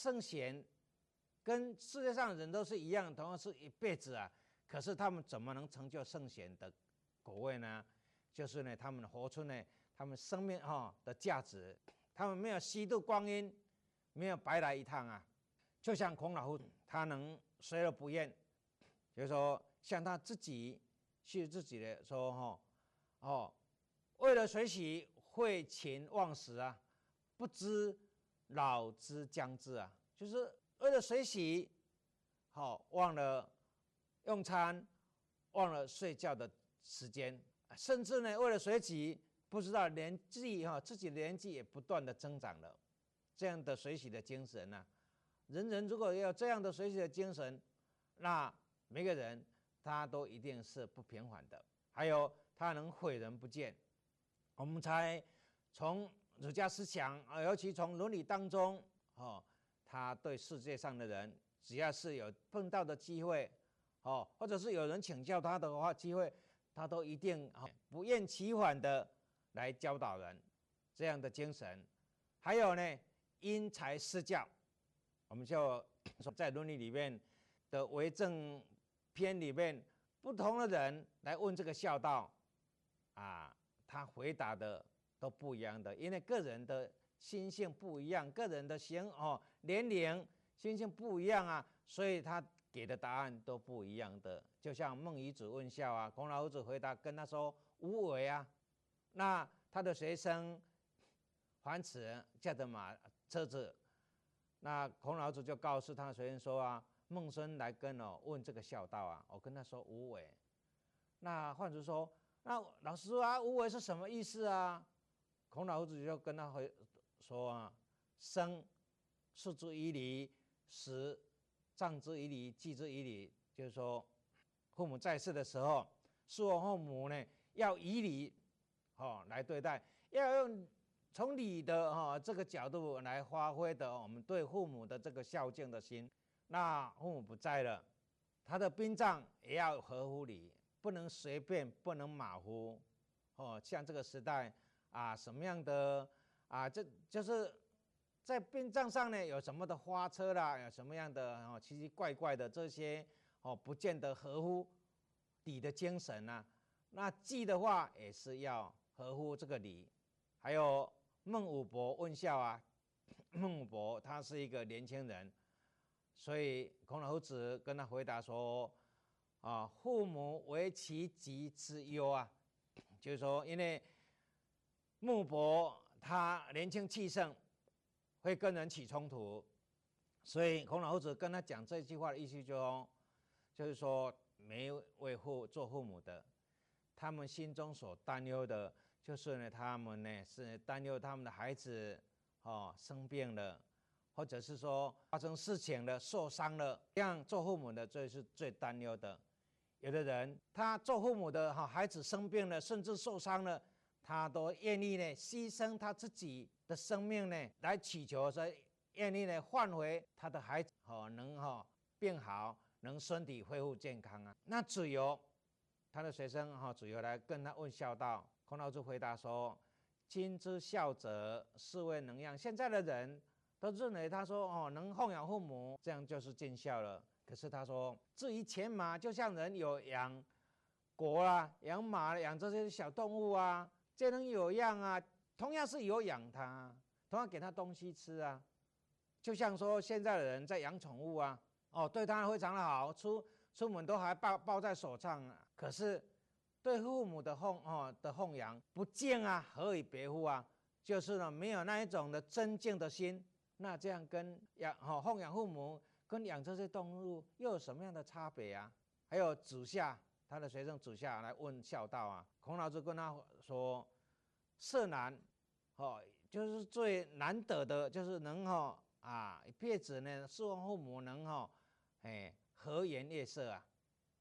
圣贤跟世界上人都是一样，同样是一辈子啊，可是他们怎么能成就圣贤的果位呢？就是呢，他们活出呢，他们生命哈的价值，他们没有虚度光阴，没有白来一趟啊。就像孔老夫，他能随而不厌，就是说，像他自己去自己的说哈，哦，为了学习废寝忘食啊，不知老之将至啊，就是为了水洗，好忘了用餐，忘了睡觉的时间，甚至呢，为了水洗，不知道年纪哈，自己年纪也不断的增长了，这样的水洗的精神呢？人人如果要这样的水洗的精神，那每个人他都一定是不平凡的。还有他能毁人不见，我们才从儒家思想啊，尤其从伦理当中哦，他对世界上的人，只要是有碰到的机会哦，或者是有人请教他的话机会，他都一定啊不厌其烦的来教导人这样的精神。还有呢，因材施教。我们就说，在伦理里面的为政篇里面，不同的人来问这个孝道，啊，他回答的都不一样的，因为个人的心性不一样，个人的心哦年龄心性不一样啊，所以他给的答案都不一样的。就像孟夷子问孝啊，孔老夫子回答跟他说无为啊，那他的学生樊迟驾着马车子。那孔老子就告诉他学生说啊，孟孙来跟我问这个孝道啊，我跟他说无为。那换子说，那老师说啊，无为是什么意思啊？孔老夫子就跟他回说啊，生，视之以礼；死，葬之以礼；祭之以礼。就是说，父母在世的时候，父父母呢要以礼，哦来对待，要用。从礼的哈这个角度来发挥的，我们对父母的这个孝敬的心，那父母不在了，他的殡葬也要合乎礼，不能随便，不能马虎。哦，像这个时代啊，什么样的啊，这就是在殡葬上呢，有什么的花车啦，有什么样的哦奇奇怪怪的这些哦，不见得合乎礼的精神呐。那祭的话也是要合乎这个礼，还有。孟武伯问孝啊，孟武伯他是一个年轻人，所以孔老夫子跟他回答说：啊，父母为其疾之忧啊，就是说，因为穆伯他年轻气盛，会跟人起冲突，所以孔老夫子跟他讲这句话的意思就，就是说，每位父做父母的，他们心中所担忧的。就是呢，他们呢是担忧他们的孩子哦生病了，或者是说发生事情了、受伤了，这样做父母的最是最担忧的。有的人他做父母的哈，孩子生病了，甚至受伤了，他都愿意呢牺牲他自己的生命呢，来祈求说愿意呢换回他的孩子哦能哈变好，能身体恢复健康啊。那只有他的学生哈，只有来跟他问孝道。孔老子回答说：“亲之孝者，是谓能养。”现在的人都认为他说：“哦，能奉养父母，这样就是尽孝了。”可是他说：“至于犬马，就像人有养狗啊、养马、养这些小动物啊，这能有样啊？同样是有养它，同样给它东西吃啊。就像说现在的人在养宠物啊，哦，对它非常的好，出出门都还抱抱在手上啊。可是。”对父母的奉哦的奉养不敬啊，何以别乎啊？就是呢，没有那一种的尊敬的心。那这样跟养哦奉养父母，跟养这些动物又有什么样的差别啊？还有子夏，他的学生子夏来问孝道啊。孔老子跟他说：“色难，哦，就是最难得的，就是能哈啊一辈子呢侍奉父母，能哈哎和颜悦色啊。”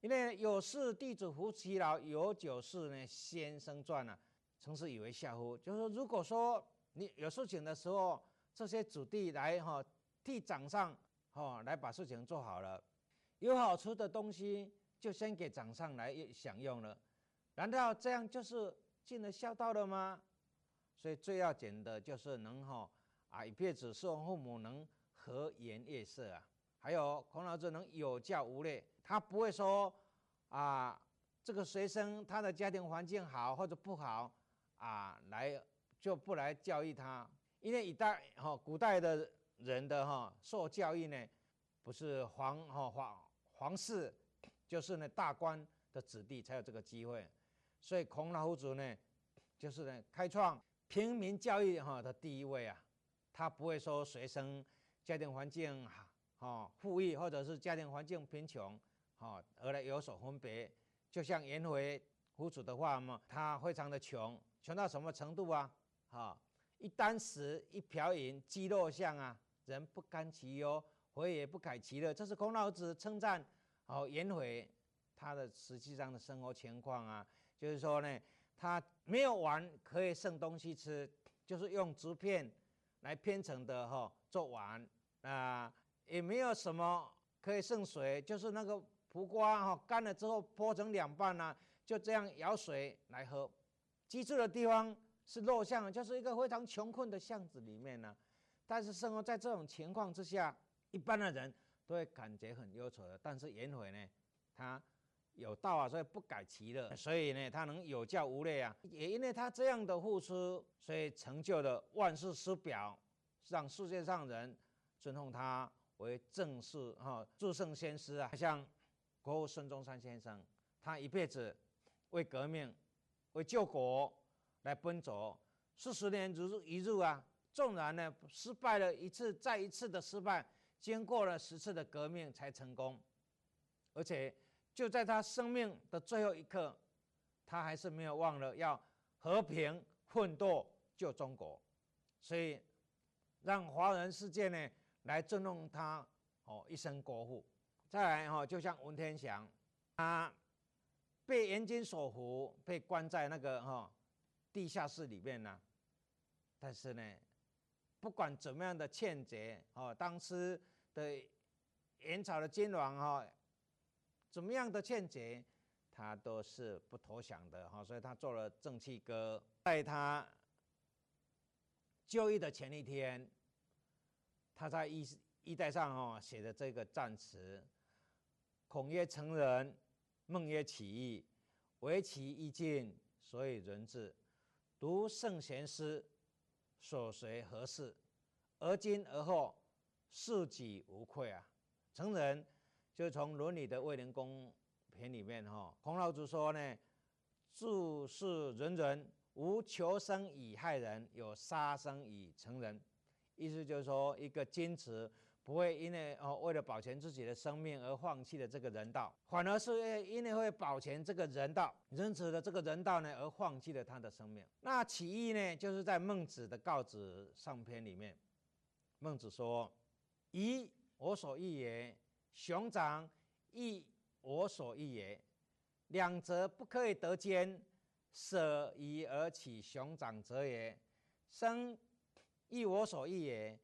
因为有事弟子服其劳，有酒事呢先生传啊，曾是以为下乎？就是说，如果说你有事情的时候，这些子弟来哈替掌上哈来把事情做好了，有好吃的东西就先给长上来享用了，难道这样就是尽了孝道了吗？所以最要紧的就是能哈啊一辈子侍奉父母，能和颜悦色啊。还有孔老子能有教无类，他不会说啊，这个学生他的家庭环境好或者不好啊，来就不来教育他。因为一代哈古代的人的哈受教育呢，不是皇哈皇皇室，就是呢大官的子弟才有这个机会。所以孔老夫子呢，就是呢开创平民教育哈的第一位啊。他不会说学生家庭环境好。哦，富裕或者是家庭环境贫穷，哦，而来有所分别。就像颜回夫子的话嘛，他非常的穷，穷到什么程度啊？哈，一箪食，一瓢饮，饥肉相啊，人不甘其忧，回也不改其乐。这是孔老子称赞哦颜回他的实际上的生活情况啊，就是说呢，他没有碗可以剩东西吃，就是用竹片来编成的哈做碗啊。也没有什么可以剩水，就是那个蒲瓜哈干了之后剥成两半呢，就这样舀水来喝。居住的地方是陋巷，就是一个非常穷困的巷子里面呢。但是生活在这种情况之下，一般的人都会感觉很忧愁的。但是颜回呢，他有道啊，所以不改其乐，所以呢，他能有教无类啊。也因为他这样的付出，所以成就了万世师表，让世界上人尊奉他。为正式哈诸圣先师啊，像国父孙中山先生，他一辈子为革命、为救国来奔走，四十年如一日啊。纵然呢失败了一次再一次的失败，经过了十次的革命才成功，而且就在他生命的最后一刻，他还是没有忘了要和平奋斗救中国，所以让华人世界呢。来尊重他哦，一生国父。再来哈，就像文天祥，他被严金所俘，被关在那个哈地下室里面呢。但是呢，不管怎么样的欠劫哦，当时的元朝的君王哈，怎么样的欠劫，他都是不投降的哈。所以他做了正气歌，在他就义的前一天。他在衣衣带上哦写的这个赞词：“孔曰成人，孟曰起义，唯其意尽，所以人治。读圣贤诗，所随何事？而今而后，视己无愧啊！”成人就从《伦理》的卫灵公篇里面哈，孔老子说呢：“注事人人，无求生以害人，有杀生以成人。”意思就是说，一个坚持不会因为哦为了保全自己的生命而放弃了这个人道，反而是因为会保全这个人道、仁慈的这个人道呢而放弃了他的生命。那起义呢，就是在孟子的告子上篇里面，孟子说：“夷我所欲也，熊掌亦我所欲也，两者不可以得兼，舍夷而取熊掌者也。生。”亦我所欲也，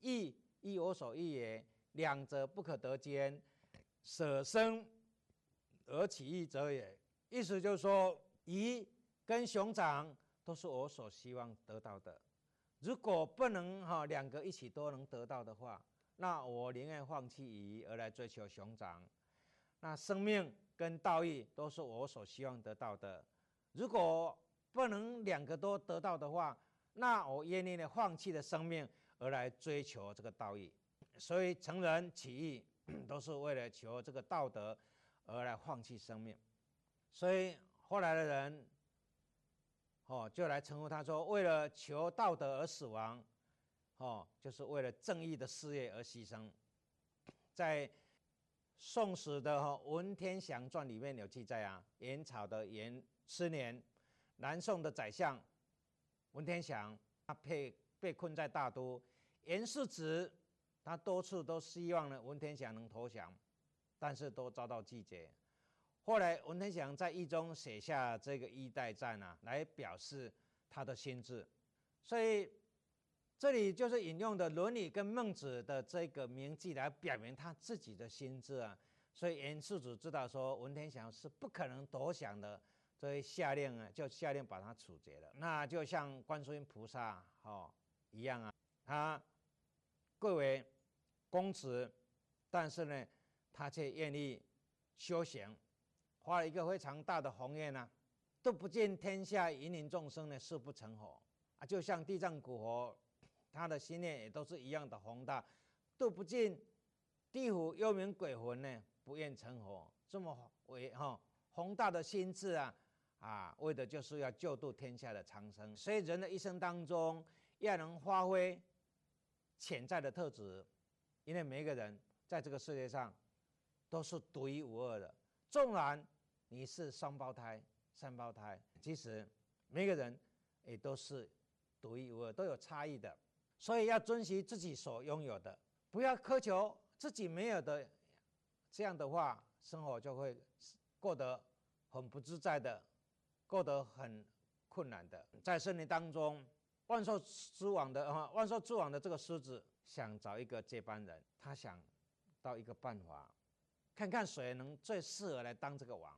亦亦我所欲也，两者不可得兼，舍生而起义者也。意思就是说，鱼跟熊掌都是我所希望得到的。如果不能哈两个一起都能得到的话，那我宁愿放弃鱼而来追求熊掌。那生命跟道义都是我所希望得到的。如果不能两个都得到的话，那我愿意呢放弃了生命而来追求这个道义，所以成人起义 都是为了求这个道德而来放弃生命，所以后来的人哦就来称呼他说为了求道德而死亡，哦就是为了正义的事业而牺牲，在《宋史》的《文天祥传》里面有记载啊，元朝的元十年，南宋的宰相。文天祥他被被困在大都，严世子他多次都希望呢文天祥能投降，但是都遭到拒绝。后来文天祥在狱中写下这个《衣带战》啊，来表示他的心志。所以这里就是引用的《伦理》跟孟子的这个名句来表明他自己的心志啊。所以严世子知道说文天祥是不可能投降的。所以下令啊，就下令把他处决了。那就像观世音菩萨哦一样啊，他贵为公子，但是呢，他却愿意修行，发了一个非常大的宏愿呢，都不见天下芸芸众生呢誓不成佛。啊，就像地藏古佛，他的心念也都是一样的宏大，都不见地府幽冥鬼魂呢不愿成佛，这么伟哈宏大的心智啊啊，为的就是要救度天下的苍生，所以人的一生当中要能发挥潜在的特质。因为每一个人在这个世界上都是独一无二的，纵然你是双胞胎、三胞胎，其实每个人也都是独一无二，都有差异的。所以要珍惜自己所拥有的，不要苛求自己没有的。这样的话，生活就会过得很不自在的，过得很困难的。在森林当中，万兽之王的啊，万兽之王的这个狮子。想找一个接班人，他想到一个办法，看看谁能最适合来当这个王，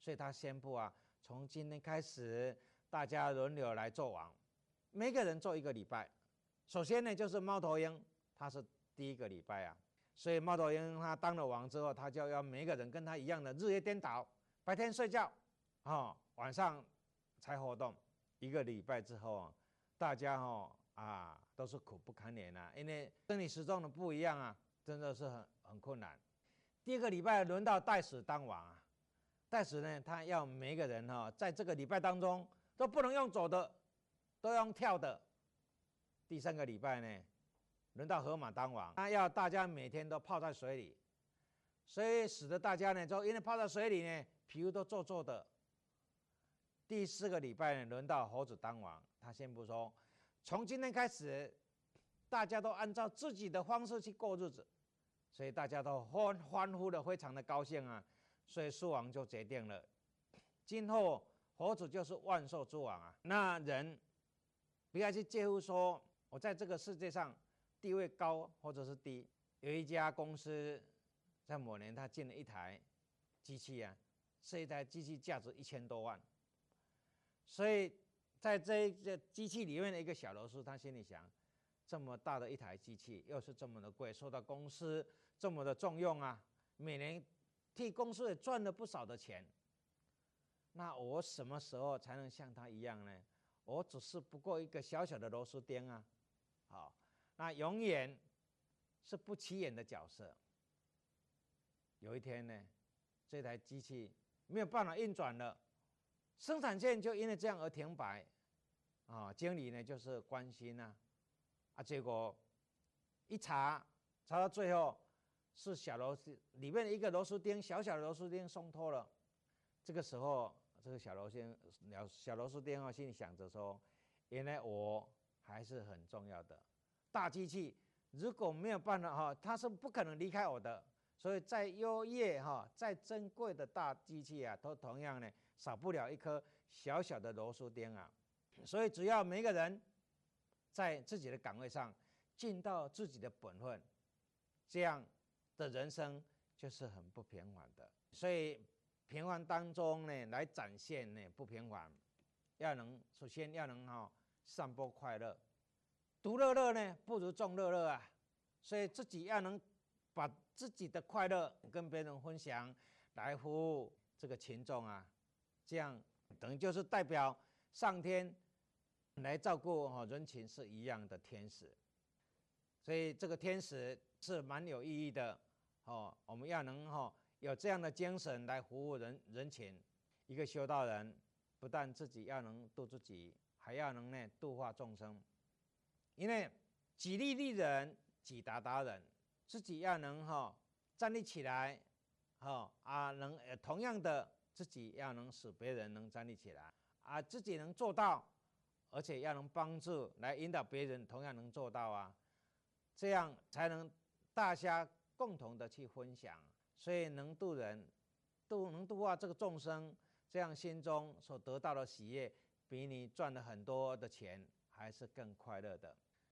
所以他宣布啊，从今天开始，大家轮流来做王，每个人做一个礼拜。首先呢，就是猫头鹰，他是第一个礼拜啊，所以猫头鹰他当了王之后，他就要每个人跟他一样的日夜颠倒，白天睡觉，啊，晚上才活动。一个礼拜之后啊，大家哈。啊，都是苦不堪言呐，因为生理时钟的不一样啊，真的是很很困难。第二个礼拜轮到袋鼠当王啊，袋鼠呢，他要每个人哈，在这个礼拜当中都不能用走的，都用跳的。第三个礼拜呢，轮到河马当王，他要大家每天都泡在水里，所以使得大家呢，就因为泡在水里呢，皮肤都皱皱的。第四个礼拜呢，轮到猴子当王，他先不说。从今天开始，大家都按照自己的方式去过日子，所以大家都欢欢呼的非常的高兴啊！所以树王就决定了，今后猴子就是万兽之王啊！那人不要去介乎说我在这个世界上地位高或者是低。有一家公司在某年他进了一台机器啊，这一台机器价值一千多万，所以。在这这机器里面的一个小螺丝，他心里想：这么大的一台机器，又是这么的贵，受到公司这么的重用啊，每年替公司也赚了不少的钱。那我什么时候才能像他一样呢？我只是不过一个小小的螺丝钉啊！好，那永远是不起眼的角色。有一天呢，这台机器没有办法运转了，生产线就因为这样而停摆。啊，经理呢就是关心呐，啊，结果一查，查到最后是小螺丝里面的一个螺丝钉，小小的螺丝钉松脱了。这个时候，这个小螺丝小小螺丝钉啊，心里想着说：原来我还是很重要的。大机器如果没有办法哈，它是不可能离开我的。所以再优越哈，再珍贵的大机器啊，都同样呢少不了一颗小小的螺丝钉啊。所以，只要每个人在自己的岗位上尽到自己的本分，这样的人生就是很不平凡的。所以，平凡当中呢，来展现呢不平凡，要能首先要能哈散播快乐，独乐乐呢不如众乐乐啊。所以自己要能把自己的快乐跟别人分享，来服务这个群众啊，这样等于就是代表上天。来照顾哈人群是一样的天使，所以这个天使是蛮有意义的哦。我们要能哈有这样的精神来服务人人群，一个修道人不但自己要能度自己，还要能呢度化众生。因为己利利人，己达达人，自己要能哈站立起来，哈啊能同样的自己要能使别人能站立起来，啊自己能做到。而且要能帮助来引导别人，同样能做到啊，这样才能大家共同的去分享，所以能度人，度能度化这个众生，这样心中所得到的喜悦，比你赚了很多的钱还是更快乐的。